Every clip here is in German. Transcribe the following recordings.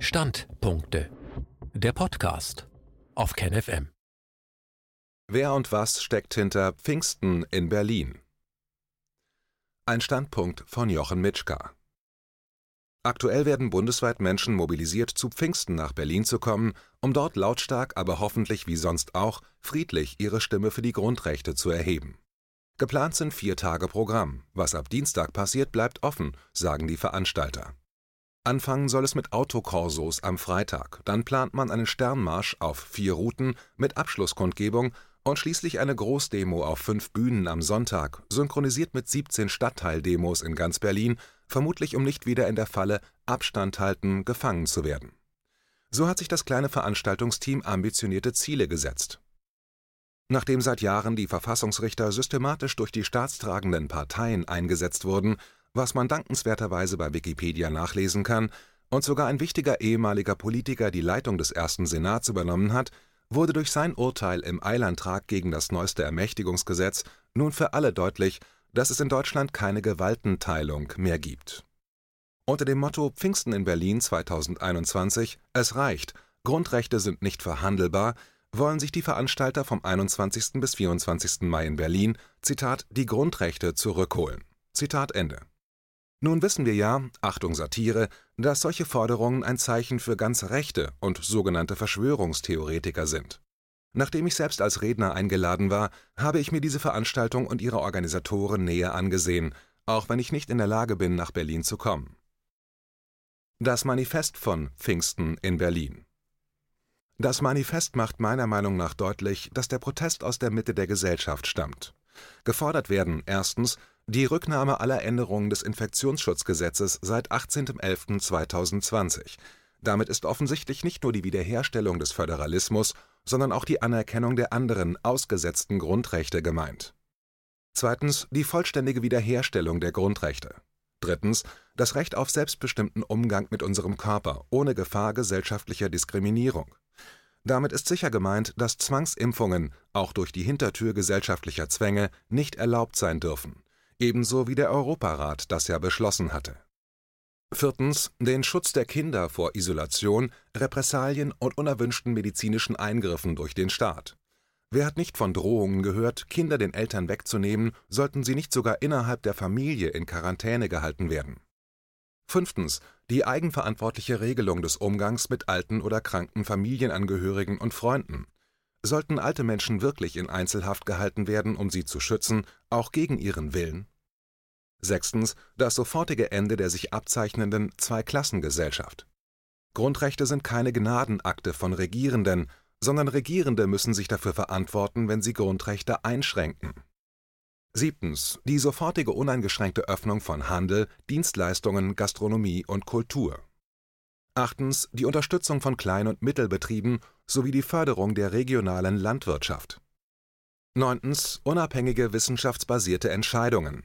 Standpunkte. Der Podcast auf KenFM. Wer und was steckt hinter Pfingsten in Berlin? Ein Standpunkt von Jochen Mitschka. Aktuell werden bundesweit Menschen mobilisiert, zu Pfingsten nach Berlin zu kommen, um dort lautstark, aber hoffentlich wie sonst auch friedlich ihre Stimme für die Grundrechte zu erheben. Geplant sind vier Tage Programm. Was ab Dienstag passiert, bleibt offen, sagen die Veranstalter. Anfangen soll es mit Autokorsos am Freitag, dann plant man einen Sternmarsch auf vier Routen mit Abschlusskundgebung und schließlich eine Großdemo auf fünf Bühnen am Sonntag, synchronisiert mit 17 Stadtteildemos in ganz Berlin, vermutlich um nicht wieder in der Falle Abstand halten gefangen zu werden. So hat sich das kleine Veranstaltungsteam ambitionierte Ziele gesetzt. Nachdem seit Jahren die Verfassungsrichter systematisch durch die staatstragenden Parteien eingesetzt wurden, was man dankenswerterweise bei Wikipedia nachlesen kann, und sogar ein wichtiger ehemaliger Politiker die Leitung des ersten Senats übernommen hat, wurde durch sein Urteil im Eilantrag gegen das neueste Ermächtigungsgesetz nun für alle deutlich, dass es in Deutschland keine Gewaltenteilung mehr gibt. Unter dem Motto Pfingsten in Berlin 2021 Es reicht, Grundrechte sind nicht verhandelbar wollen sich die Veranstalter vom 21. bis 24. Mai in Berlin, Zitat, die Grundrechte zurückholen. Zitat Ende. Nun wissen wir ja, Achtung Satire, dass solche Forderungen ein Zeichen für ganz rechte und sogenannte Verschwörungstheoretiker sind. Nachdem ich selbst als Redner eingeladen war, habe ich mir diese Veranstaltung und ihre Organisatoren näher angesehen, auch wenn ich nicht in der Lage bin, nach Berlin zu kommen. Das Manifest von Pfingsten in Berlin das Manifest macht meiner Meinung nach deutlich, dass der Protest aus der Mitte der Gesellschaft stammt. Gefordert werden erstens die Rücknahme aller Änderungen des Infektionsschutzgesetzes seit 18.11.2020. Damit ist offensichtlich nicht nur die Wiederherstellung des Föderalismus, sondern auch die Anerkennung der anderen ausgesetzten Grundrechte gemeint. Zweitens die vollständige Wiederherstellung der Grundrechte. Drittens das Recht auf selbstbestimmten Umgang mit unserem Körper ohne Gefahr gesellschaftlicher Diskriminierung. Damit ist sicher gemeint, dass Zwangsimpfungen, auch durch die Hintertür gesellschaftlicher Zwänge, nicht erlaubt sein dürfen, ebenso wie der Europarat das ja beschlossen hatte. Viertens den Schutz der Kinder vor Isolation, Repressalien und unerwünschten medizinischen Eingriffen durch den Staat. Wer hat nicht von Drohungen gehört, Kinder den Eltern wegzunehmen, sollten sie nicht sogar innerhalb der Familie in Quarantäne gehalten werden Fünftens. Die eigenverantwortliche Regelung des Umgangs mit alten oder kranken Familienangehörigen und Freunden. Sollten alte Menschen wirklich in Einzelhaft gehalten werden, um sie zu schützen, auch gegen ihren Willen? Sechstens. Das sofortige Ende der sich abzeichnenden Zweiklassengesellschaft. Grundrechte sind keine Gnadenakte von Regierenden, sondern Regierende müssen sich dafür verantworten, wenn sie Grundrechte einschränken Siebtens. Die sofortige uneingeschränkte Öffnung von Handel, Dienstleistungen, Gastronomie und Kultur. Achtens. Die Unterstützung von Klein- und Mittelbetrieben sowie die Förderung der regionalen Landwirtschaft. Unabhängige wissenschaftsbasierte Entscheidungen.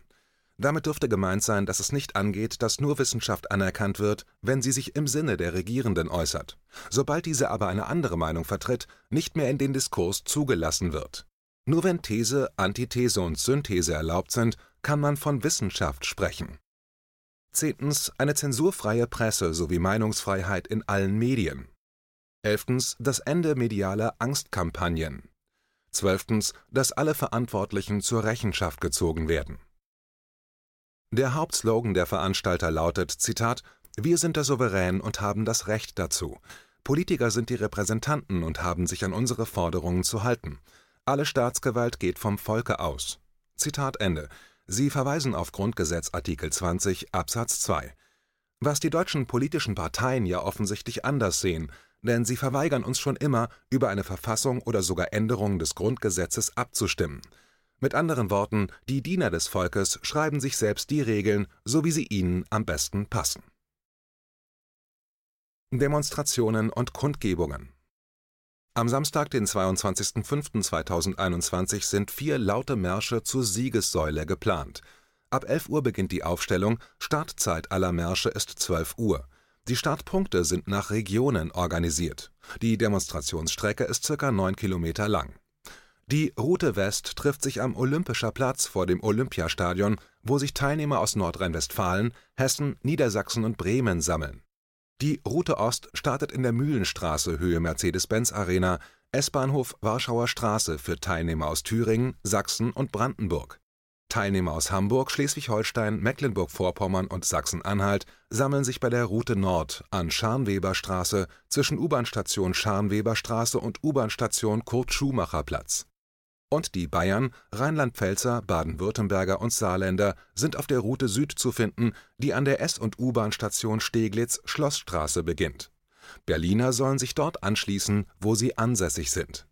Damit dürfte gemeint sein, dass es nicht angeht, dass nur Wissenschaft anerkannt wird, wenn sie sich im Sinne der Regierenden äußert, sobald diese aber eine andere Meinung vertritt, nicht mehr in den Diskurs zugelassen wird nur wenn These, Antithese und Synthese erlaubt sind, kann man von Wissenschaft sprechen. Zehntens eine zensurfreie Presse sowie Meinungsfreiheit in allen Medien. Elftens das Ende medialer Angstkampagnen. Zwölftens, dass alle Verantwortlichen zur Rechenschaft gezogen werden. Der Hauptslogan der Veranstalter lautet, Zitat, Wir sind der Souverän und haben das Recht dazu. Politiker sind die Repräsentanten und haben sich an unsere Forderungen zu halten. Alle Staatsgewalt geht vom Volke aus. Zitat Ende. Sie verweisen auf Grundgesetz Artikel 20 Absatz 2. Was die deutschen politischen Parteien ja offensichtlich anders sehen, denn sie verweigern uns schon immer, über eine Verfassung oder sogar Änderung des Grundgesetzes abzustimmen. Mit anderen Worten, die Diener des Volkes schreiben sich selbst die Regeln, so wie sie ihnen am besten passen. Demonstrationen und Kundgebungen am Samstag, den 22.05.2021, sind vier laute Märsche zur Siegessäule geplant. Ab 11 Uhr beginnt die Aufstellung, Startzeit aller Märsche ist 12 Uhr. Die Startpunkte sind nach Regionen organisiert. Die Demonstrationsstrecke ist circa 9 Kilometer lang. Die Route West trifft sich am Olympischer Platz vor dem Olympiastadion, wo sich Teilnehmer aus Nordrhein-Westfalen, Hessen, Niedersachsen und Bremen sammeln Die Route Ost startet in der Mühlenstraße Höhe Mercedes-Benz Arena, S-Bahnhof Warschauer Straße für Teilnehmer aus Thüringen, Sachsen und Brandenburg. Teilnehmer aus Hamburg, Schleswig-Holstein, Mecklenburg-Vorpommern und Sachsen-Anhalt sammeln sich bei der Route Nord an Scharnweberstraße zwischen U-Bahn-Station Scharnweberstraße und U-Bahn-Station Kurt-Schumacher-Platz. Und die Bayern, Rheinland-Pfälzer, Baden-Württemberger und Saarländer sind auf der Route Süd zu finden, die an der S- und U-Bahn-Station Steglitz-Schlossstraße beginnt. Berliner sollen sich dort anschließen, wo sie ansässig sind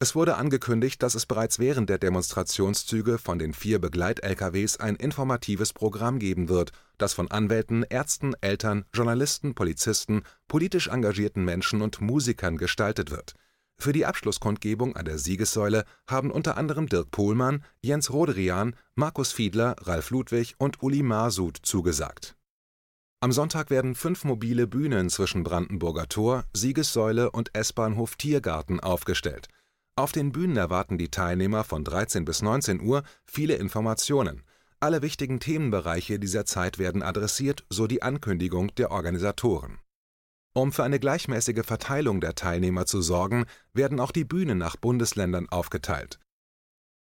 es wurde angekündigt, dass es bereits während der Demonstrationszüge von den vier Begleit-LKWs ein informatives Programm geben wird, das von Anwälten, Ärzten, Eltern, Journalisten, Polizisten, politisch engagierten Menschen und Musikern gestaltet wird. Für die Abschlusskundgebung an der Siegessäule haben unter anderem Dirk Pohlmann, Jens Roderian, Markus Fiedler, Ralf Ludwig und Uli Masud zugesagt. Am Sonntag werden fünf mobile Bühnen zwischen Brandenburger Tor, Siegessäule und S-Bahnhof Tiergarten aufgestellt auf den Bühnen erwarten die Teilnehmer von 13 bis 19 Uhr viele Informationen. Alle wichtigen Themenbereiche dieser Zeit werden adressiert, so die Ankündigung der Organisatoren. Um für eine gleichmäßige Verteilung der Teilnehmer zu sorgen, werden auch die Bühnen nach Bundesländern aufgeteilt.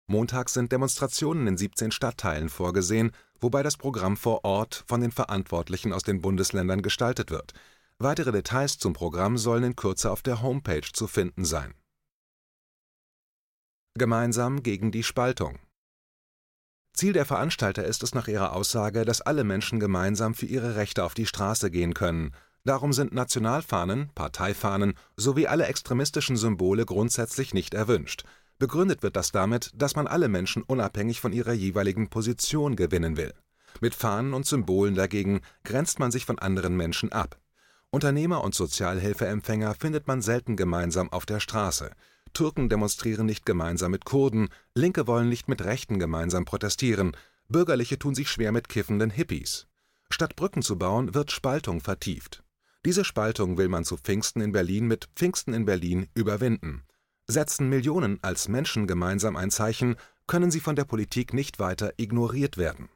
Montags sind Demonstrationen in 17 Stadtteilen vorgesehen, wobei das Programm vor Ort von den Verantwortlichen aus den Bundesländern gestaltet wird. Weitere Details zum Programm sollen in Kürze auf der Homepage zu finden sein Gemeinsam gegen die Spaltung. Ziel der Veranstalter ist es nach ihrer Aussage, dass alle Menschen gemeinsam für ihre Rechte auf die Straße gehen können. Darum sind Nationalfahnen, Parteifahnen sowie alle extremistischen Symbole grundsätzlich nicht erwünscht. Begründet wird das damit, dass man alle Menschen unabhängig von ihrer jeweiligen Position gewinnen will. Mit Fahnen und Symbolen dagegen grenzt man sich von anderen Menschen ab. Unternehmer und Sozialhilfeempfänger findet man selten gemeinsam auf der Straße. Türken demonstrieren nicht gemeinsam mit Kurden, Linke wollen nicht mit Rechten gemeinsam protestieren, Bürgerliche tun sich schwer mit kiffenden Hippies. Statt Brücken zu bauen, wird Spaltung vertieft. Diese Spaltung will man zu Pfingsten in Berlin mit Pfingsten in Berlin überwinden. Setzen Millionen als Menschen gemeinsam ein Zeichen, können sie von der Politik nicht weiter ignoriert werden.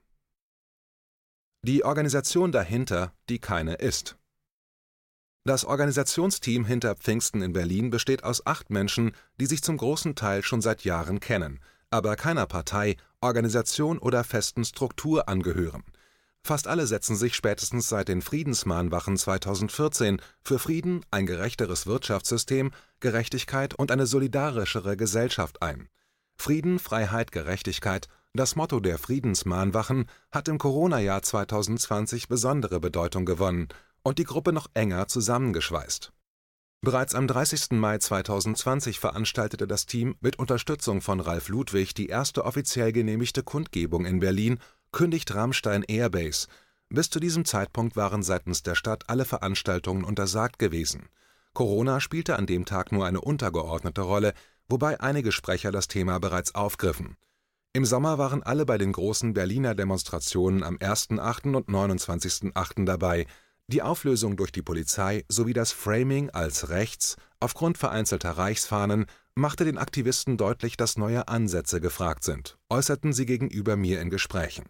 Die Organisation dahinter, die keine ist. Das Organisationsteam hinter Pfingsten in Berlin besteht aus acht Menschen, die sich zum großen Teil schon seit Jahren kennen, aber keiner Partei, Organisation oder festen Struktur angehören. Fast alle setzen sich spätestens seit den Friedensmahnwachen 2014 für Frieden, ein gerechteres Wirtschaftssystem, Gerechtigkeit und eine solidarischere Gesellschaft ein. Frieden, Freiheit, Gerechtigkeit, das Motto der Friedensmahnwachen, hat im Corona-Jahr 2020 besondere Bedeutung gewonnen und die Gruppe noch enger zusammengeschweißt. Bereits am 30. Mai 2020 veranstaltete das Team mit Unterstützung von Ralf Ludwig die erste offiziell genehmigte Kundgebung in Berlin, kündigt Rammstein Airbase. Bis zu diesem Zeitpunkt waren seitens der Stadt alle Veranstaltungen untersagt gewesen. Corona spielte an dem Tag nur eine untergeordnete Rolle, wobei einige Sprecher das Thema bereits aufgriffen. Im Sommer waren alle bei den großen Berliner Demonstrationen am 1.8. und 29.8. dabei, die Auflösung durch die Polizei sowie das Framing als rechts aufgrund vereinzelter Reichsfahnen machte den Aktivisten deutlich, dass neue Ansätze gefragt sind, äußerten sie gegenüber mir in Gesprächen.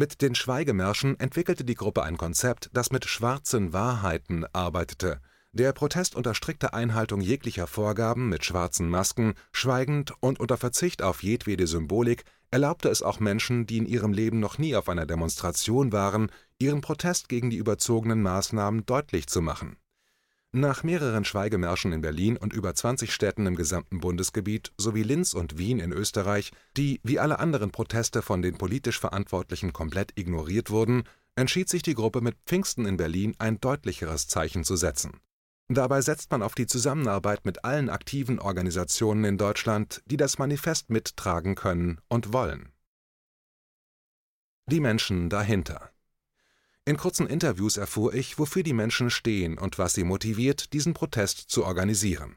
Mit den Schweigemärschen entwickelte die Gruppe ein Konzept, das mit schwarzen Wahrheiten arbeitete. Der Protest unter strikter Einhaltung jeglicher Vorgaben mit schwarzen Masken, schweigend und unter Verzicht auf jedwede Symbolik erlaubte es auch Menschen, die in ihrem Leben noch nie auf einer Demonstration waren, ihren Protest gegen die überzogenen Maßnahmen deutlich zu machen. Nach mehreren Schweigemärschen in Berlin und über 20 Städten im gesamten Bundesgebiet sowie Linz und Wien in Österreich, die wie alle anderen Proteste von den politisch Verantwortlichen komplett ignoriert wurden, entschied sich die Gruppe mit Pfingsten in Berlin ein deutlicheres Zeichen zu setzen Dabei setzt man auf die Zusammenarbeit mit allen aktiven Organisationen in Deutschland, die das Manifest mittragen können und wollen. Die Menschen dahinter. In kurzen Interviews erfuhr ich, wofür die Menschen stehen und was sie motiviert, diesen Protest zu organisieren.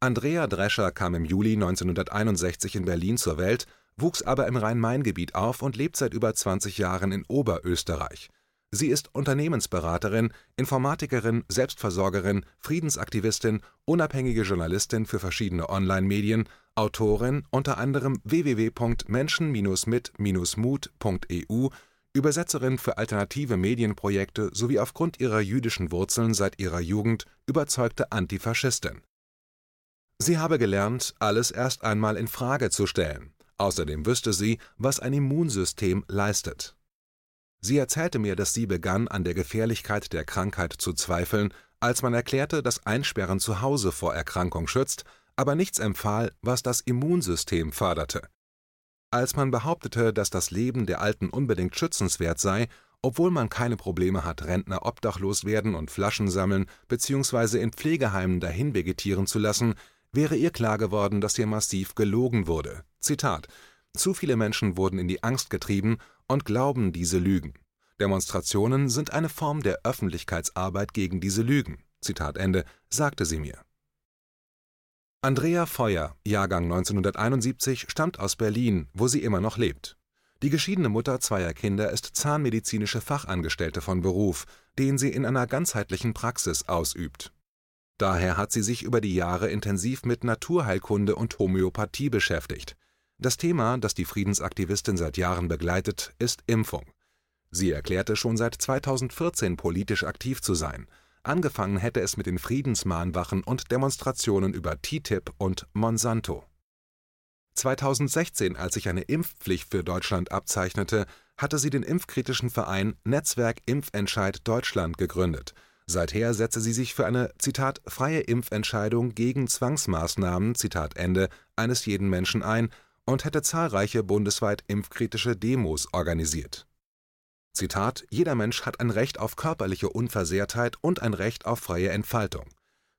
Andrea Drescher kam im Juli 1961 in Berlin zur Welt, wuchs aber im Rhein-Main-Gebiet auf und lebt seit über 20 Jahren in Oberösterreich. Sie ist Unternehmensberaterin, Informatikerin, Selbstversorgerin, Friedensaktivistin, unabhängige Journalistin für verschiedene Online-Medien, Autorin unter anderem www.menschen-mit-mut.eu, Übersetzerin für alternative Medienprojekte sowie aufgrund ihrer jüdischen Wurzeln seit ihrer Jugend überzeugte Antifaschistin. Sie habe gelernt, alles erst einmal in Frage zu stellen. Außerdem wüsste sie, was ein Immunsystem leistet. Sie erzählte mir, dass sie begann, an der Gefährlichkeit der Krankheit zu zweifeln, als man erklärte, dass Einsperren zu Hause vor Erkrankung schützt, aber nichts empfahl, was das Immunsystem förderte. Als man behauptete, dass das Leben der Alten unbedingt schützenswert sei, obwohl man keine Probleme hat, Rentner obdachlos werden und Flaschen sammeln bzw. in Pflegeheimen dahin vegetieren zu lassen, wäre ihr klar geworden, dass hier massiv gelogen wurde. Zitat: Zu viele Menschen wurden in die Angst getrieben und glauben diese Lügen. Demonstrationen sind eine Form der Öffentlichkeitsarbeit gegen diese Lügen. Zitat Ende, sagte sie mir. Andrea Feuer, Jahrgang 1971, stammt aus Berlin, wo sie immer noch lebt. Die geschiedene Mutter zweier Kinder ist zahnmedizinische Fachangestellte von Beruf, den sie in einer ganzheitlichen Praxis ausübt. Daher hat sie sich über die Jahre intensiv mit Naturheilkunde und Homöopathie beschäftigt. Das Thema, das die Friedensaktivistin seit Jahren begleitet, ist Impfung. Sie erklärte schon seit 2014 politisch aktiv zu sein. Angefangen hätte es mit den Friedensmahnwachen und Demonstrationen über TTIP und Monsanto. 2016, als sich eine Impfpflicht für Deutschland abzeichnete, hatte sie den impfkritischen Verein Netzwerk Impfentscheid Deutschland gegründet. Seither setze sie sich für eine Zitat freie Impfentscheidung gegen Zwangsmaßnahmen Zitat Ende eines jeden Menschen ein und hätte zahlreiche bundesweit impfkritische Demos organisiert. Zitat: Jeder Mensch hat ein Recht auf körperliche Unversehrtheit und ein Recht auf freie Entfaltung.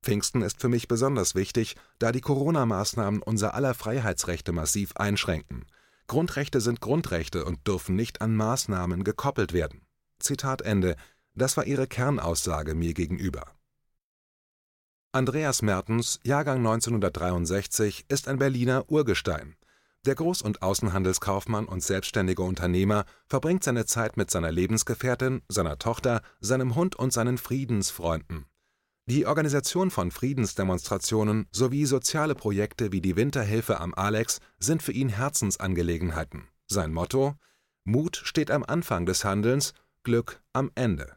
Pfingsten ist für mich besonders wichtig, da die Corona-Maßnahmen unser aller Freiheitsrechte massiv einschränken. Grundrechte sind Grundrechte und dürfen nicht an Maßnahmen gekoppelt werden. Zitat Ende. Das war ihre Kernaussage mir gegenüber. Andreas Mertens, Jahrgang 1963, ist ein Berliner Urgestein. Der Groß und Außenhandelskaufmann und selbstständige Unternehmer verbringt seine Zeit mit seiner Lebensgefährtin, seiner Tochter, seinem Hund und seinen Friedensfreunden. Die Organisation von Friedensdemonstrationen sowie soziale Projekte wie die Winterhilfe am Alex sind für ihn Herzensangelegenheiten. Sein Motto: Mut steht am Anfang des Handelns, Glück am Ende.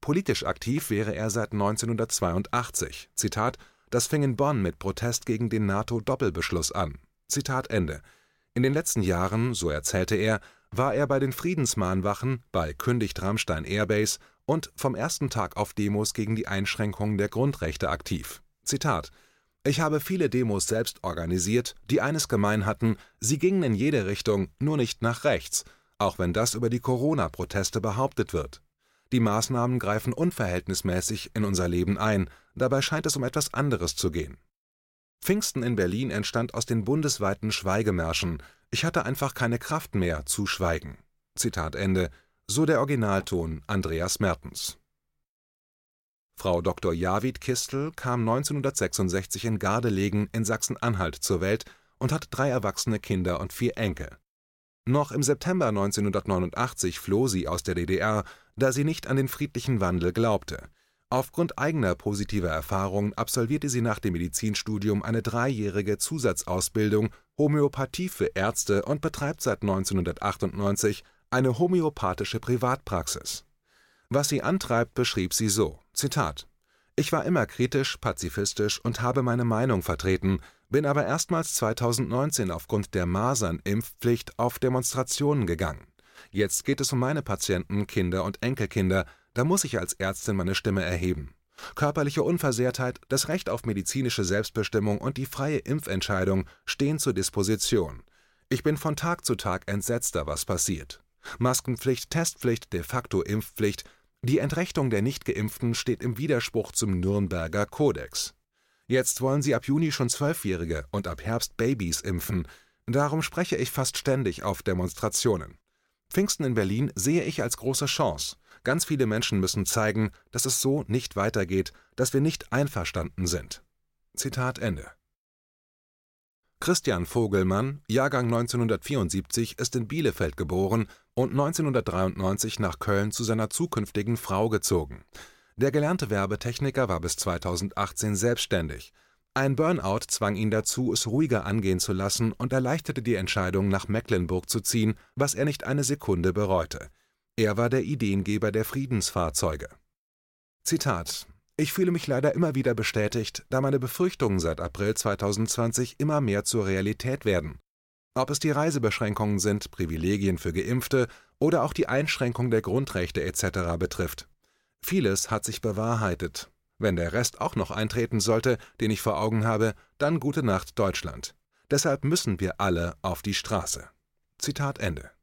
Politisch aktiv wäre er seit 1982. Zitat: Das fing in Bonn mit Protest gegen den NATO-Doppelbeschluss an Zitat Ende. In den letzten Jahren, so erzählte er, war er bei den Friedensmahnwachen, bei Kündigt Rammstein Airbase und vom ersten Tag auf Demos gegen die Einschränkungen der Grundrechte aktiv. Zitat Ich habe viele Demos selbst organisiert, die eines gemein hatten, sie gingen in jede Richtung, nur nicht nach rechts, auch wenn das über die Corona-Proteste behauptet wird. Die Maßnahmen greifen unverhältnismäßig in unser Leben ein, dabei scheint es um etwas anderes zu gehen. Pfingsten in Berlin entstand aus den bundesweiten Schweigemärschen. Ich hatte einfach keine Kraft mehr zu schweigen. Zitat Ende, so der Originalton Andreas Mertens. Frau Dr. Javid Kistel kam 1966 in Gardelegen in Sachsen-Anhalt zur Welt und hat drei erwachsene Kinder und vier Enkel. Noch im September 1989 floh sie aus der DDR, da sie nicht an den friedlichen Wandel glaubte. Aufgrund eigener positiver Erfahrungen absolvierte sie nach dem Medizinstudium eine dreijährige Zusatzausbildung Homöopathie für Ärzte und betreibt seit 1998 eine homöopathische Privatpraxis. Was sie antreibt, beschrieb sie so: Zitat: Ich war immer kritisch, pazifistisch und habe meine Meinung vertreten, bin aber erstmals 2019 aufgrund der Masernimpfpflicht auf Demonstrationen gegangen. Jetzt geht es um meine Patienten, Kinder und Enkelkinder, da muss ich als Ärztin meine Stimme erheben. Körperliche Unversehrtheit, das Recht auf medizinische Selbstbestimmung und die freie Impfentscheidung stehen zur Disposition. Ich bin von Tag zu Tag entsetzter, was passiert. Maskenpflicht, Testpflicht, de facto Impfpflicht, die Entrechtung der Nichtgeimpften steht im Widerspruch zum Nürnberger Kodex. Jetzt wollen sie ab Juni schon Zwölfjährige und ab Herbst Babys impfen. Darum spreche ich fast ständig auf Demonstrationen. Pfingsten in Berlin sehe ich als große Chance. Ganz viele Menschen müssen zeigen, dass es so nicht weitergeht, dass wir nicht einverstanden sind. Zitat Ende. Christian Vogelmann, Jahrgang 1974, ist in Bielefeld geboren und 1993 nach Köln zu seiner zukünftigen Frau gezogen. Der gelernte Werbetechniker war bis 2018 selbstständig. Ein Burnout zwang ihn dazu, es ruhiger angehen zu lassen und erleichterte die Entscheidung, nach Mecklenburg zu ziehen, was er nicht eine Sekunde bereute. Er war der Ideengeber der Friedensfahrzeuge. Zitat ich fühle mich leider immer wieder bestätigt, da meine Befürchtungen seit April 2020 immer mehr zur Realität werden. Ob es die Reisebeschränkungen sind, Privilegien für Geimpfte oder auch die Einschränkung der Grundrechte etc. betrifft. Vieles hat sich bewahrheitet. Wenn der Rest auch noch eintreten sollte, den ich vor Augen habe, dann gute Nacht Deutschland. Deshalb müssen wir alle auf die Straße. Zitat Ende.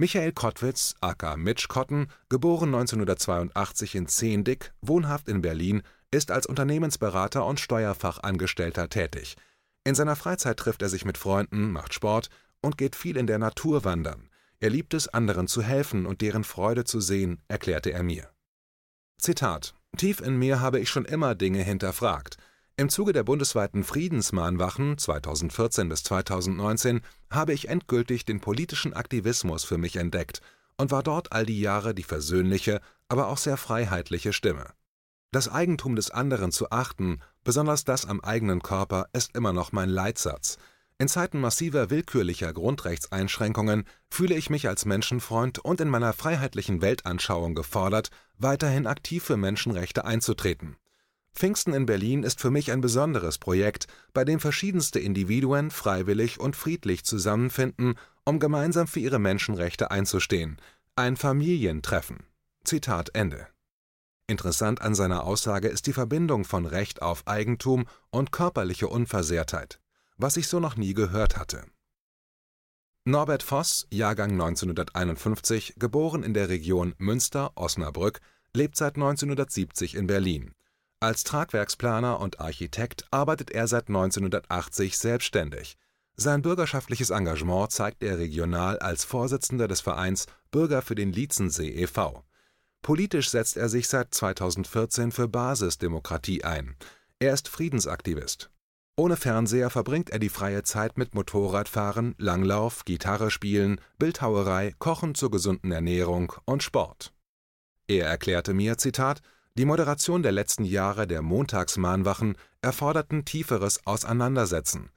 Michael Kottwitz, aka Mitch Cotton, geboren 1982 in Zehndick, wohnhaft in Berlin, ist als Unternehmensberater und Steuerfachangestellter tätig. In seiner Freizeit trifft er sich mit Freunden, macht Sport und geht viel in der Natur wandern. Er liebt es, anderen zu helfen und deren Freude zu sehen, erklärte er mir. Zitat: Tief in mir habe ich schon immer Dinge hinterfragt. Im Zuge der bundesweiten Friedensmahnwachen 2014 bis 2019 habe ich endgültig den politischen Aktivismus für mich entdeckt und war dort all die Jahre die versöhnliche, aber auch sehr freiheitliche Stimme. Das Eigentum des anderen zu achten, besonders das am eigenen Körper, ist immer noch mein Leitsatz. In Zeiten massiver willkürlicher Grundrechtseinschränkungen fühle ich mich als Menschenfreund und in meiner freiheitlichen Weltanschauung gefordert, weiterhin aktiv für Menschenrechte einzutreten Pfingsten in Berlin ist für mich ein besonderes Projekt, bei dem verschiedenste Individuen freiwillig und friedlich zusammenfinden, um gemeinsam für ihre Menschenrechte einzustehen. Ein Familientreffen. Zitat Ende. Interessant an seiner Aussage ist die Verbindung von Recht auf Eigentum und körperliche Unversehrtheit, was ich so noch nie gehört hatte. Norbert Voss, Jahrgang 1951, geboren in der Region Münster-Osnabrück, lebt seit 1970 in Berlin. Als Tragwerksplaner und Architekt arbeitet er seit 1980 selbstständig. Sein bürgerschaftliches Engagement zeigt er regional als Vorsitzender des Vereins Bürger für den Lietzensee e.V. Politisch setzt er sich seit 2014 für Basisdemokratie ein. Er ist Friedensaktivist. Ohne Fernseher verbringt er die freie Zeit mit Motorradfahren, Langlauf, Gitarre spielen, Bildhauerei, Kochen zur gesunden Ernährung und Sport. Er erklärte mir, Zitat, die Moderation der letzten Jahre der Montagsmahnwachen erforderten tieferes Auseinandersetzen.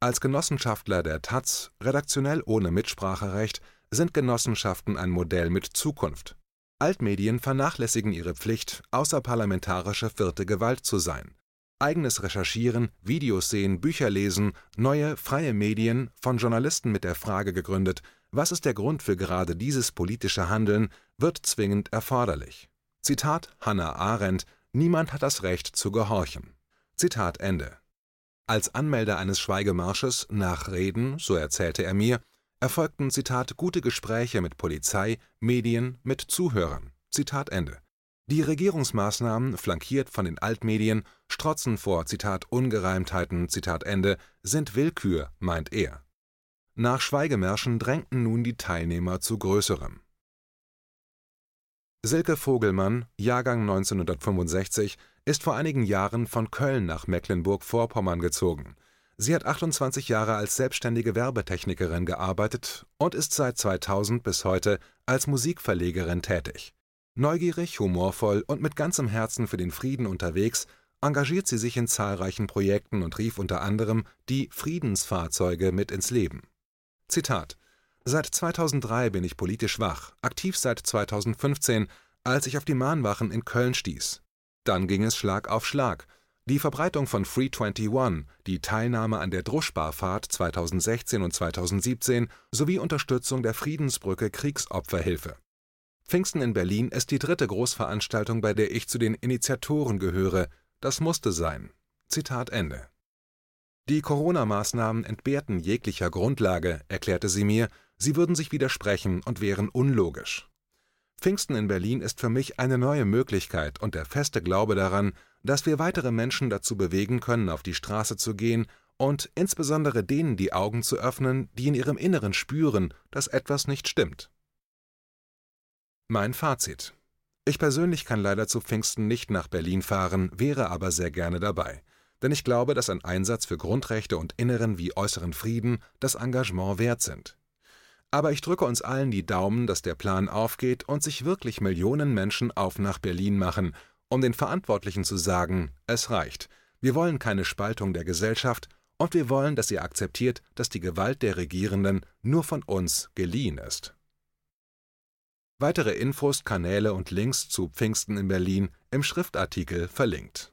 Als Genossenschaftler der taz, redaktionell ohne Mitspracherecht, sind Genossenschaften ein Modell mit Zukunft. Altmedien vernachlässigen ihre Pflicht, außerparlamentarische vierte Gewalt zu sein. Eigenes Recherchieren, Videos sehen, Bücher lesen, neue, freie Medien, von Journalisten mit der Frage gegründet, was ist der Grund für gerade dieses politische Handeln, wird zwingend erforderlich Zitat Hannah Arendt: Niemand hat das Recht zu gehorchen. Zitat Ende. Als Anmelder eines Schweigemarsches nach Reden, so erzählte er mir, erfolgten Zitat gute Gespräche mit Polizei, Medien, mit Zuhörern. Zitat Ende. Die Regierungsmaßnahmen, flankiert von den Altmedien, strotzen vor Zitat Ungereimtheiten Zitat Ende, sind Willkür, meint er. Nach Schweigemärschen drängten nun die Teilnehmer zu größerem Silke Vogelmann, Jahrgang 1965, ist vor einigen Jahren von Köln nach Mecklenburg-Vorpommern gezogen. Sie hat 28 Jahre als selbstständige Werbetechnikerin gearbeitet und ist seit 2000 bis heute als Musikverlegerin tätig. Neugierig, humorvoll und mit ganzem Herzen für den Frieden unterwegs, engagiert sie sich in zahlreichen Projekten und rief unter anderem die Friedensfahrzeuge mit ins Leben. Zitat Seit 2003 bin ich politisch wach, aktiv seit 2015, als ich auf die Mahnwachen in Köln stieß. Dann ging es Schlag auf Schlag. Die Verbreitung von Free 21, die Teilnahme an der Druschbarfahrt 2016 und 2017 sowie Unterstützung der Friedensbrücke Kriegsopferhilfe. Pfingsten in Berlin ist die dritte Großveranstaltung, bei der ich zu den Initiatoren gehöre. Das musste sein. Zitat Ende. Die Corona-Maßnahmen entbehrten jeglicher Grundlage, erklärte sie mir, Sie würden sich widersprechen und wären unlogisch. Pfingsten in Berlin ist für mich eine neue Möglichkeit und der feste Glaube daran, dass wir weitere Menschen dazu bewegen können, auf die Straße zu gehen und insbesondere denen die Augen zu öffnen, die in ihrem Inneren spüren, dass etwas nicht stimmt. Mein Fazit. Ich persönlich kann leider zu Pfingsten nicht nach Berlin fahren, wäre aber sehr gerne dabei. Denn ich glaube, dass ein Einsatz für Grundrechte und inneren wie äußeren Frieden das Engagement wert sind. Aber ich drücke uns allen die Daumen, dass der Plan aufgeht und sich wirklich Millionen Menschen auf nach Berlin machen, um den Verantwortlichen zu sagen, es reicht. Wir wollen keine Spaltung der Gesellschaft und wir wollen, dass ihr akzeptiert, dass die Gewalt der Regierenden nur von uns geliehen ist Weitere Infos, Kanäle und Links zu Pfingsten in Berlin im Schriftartikel verlinkt.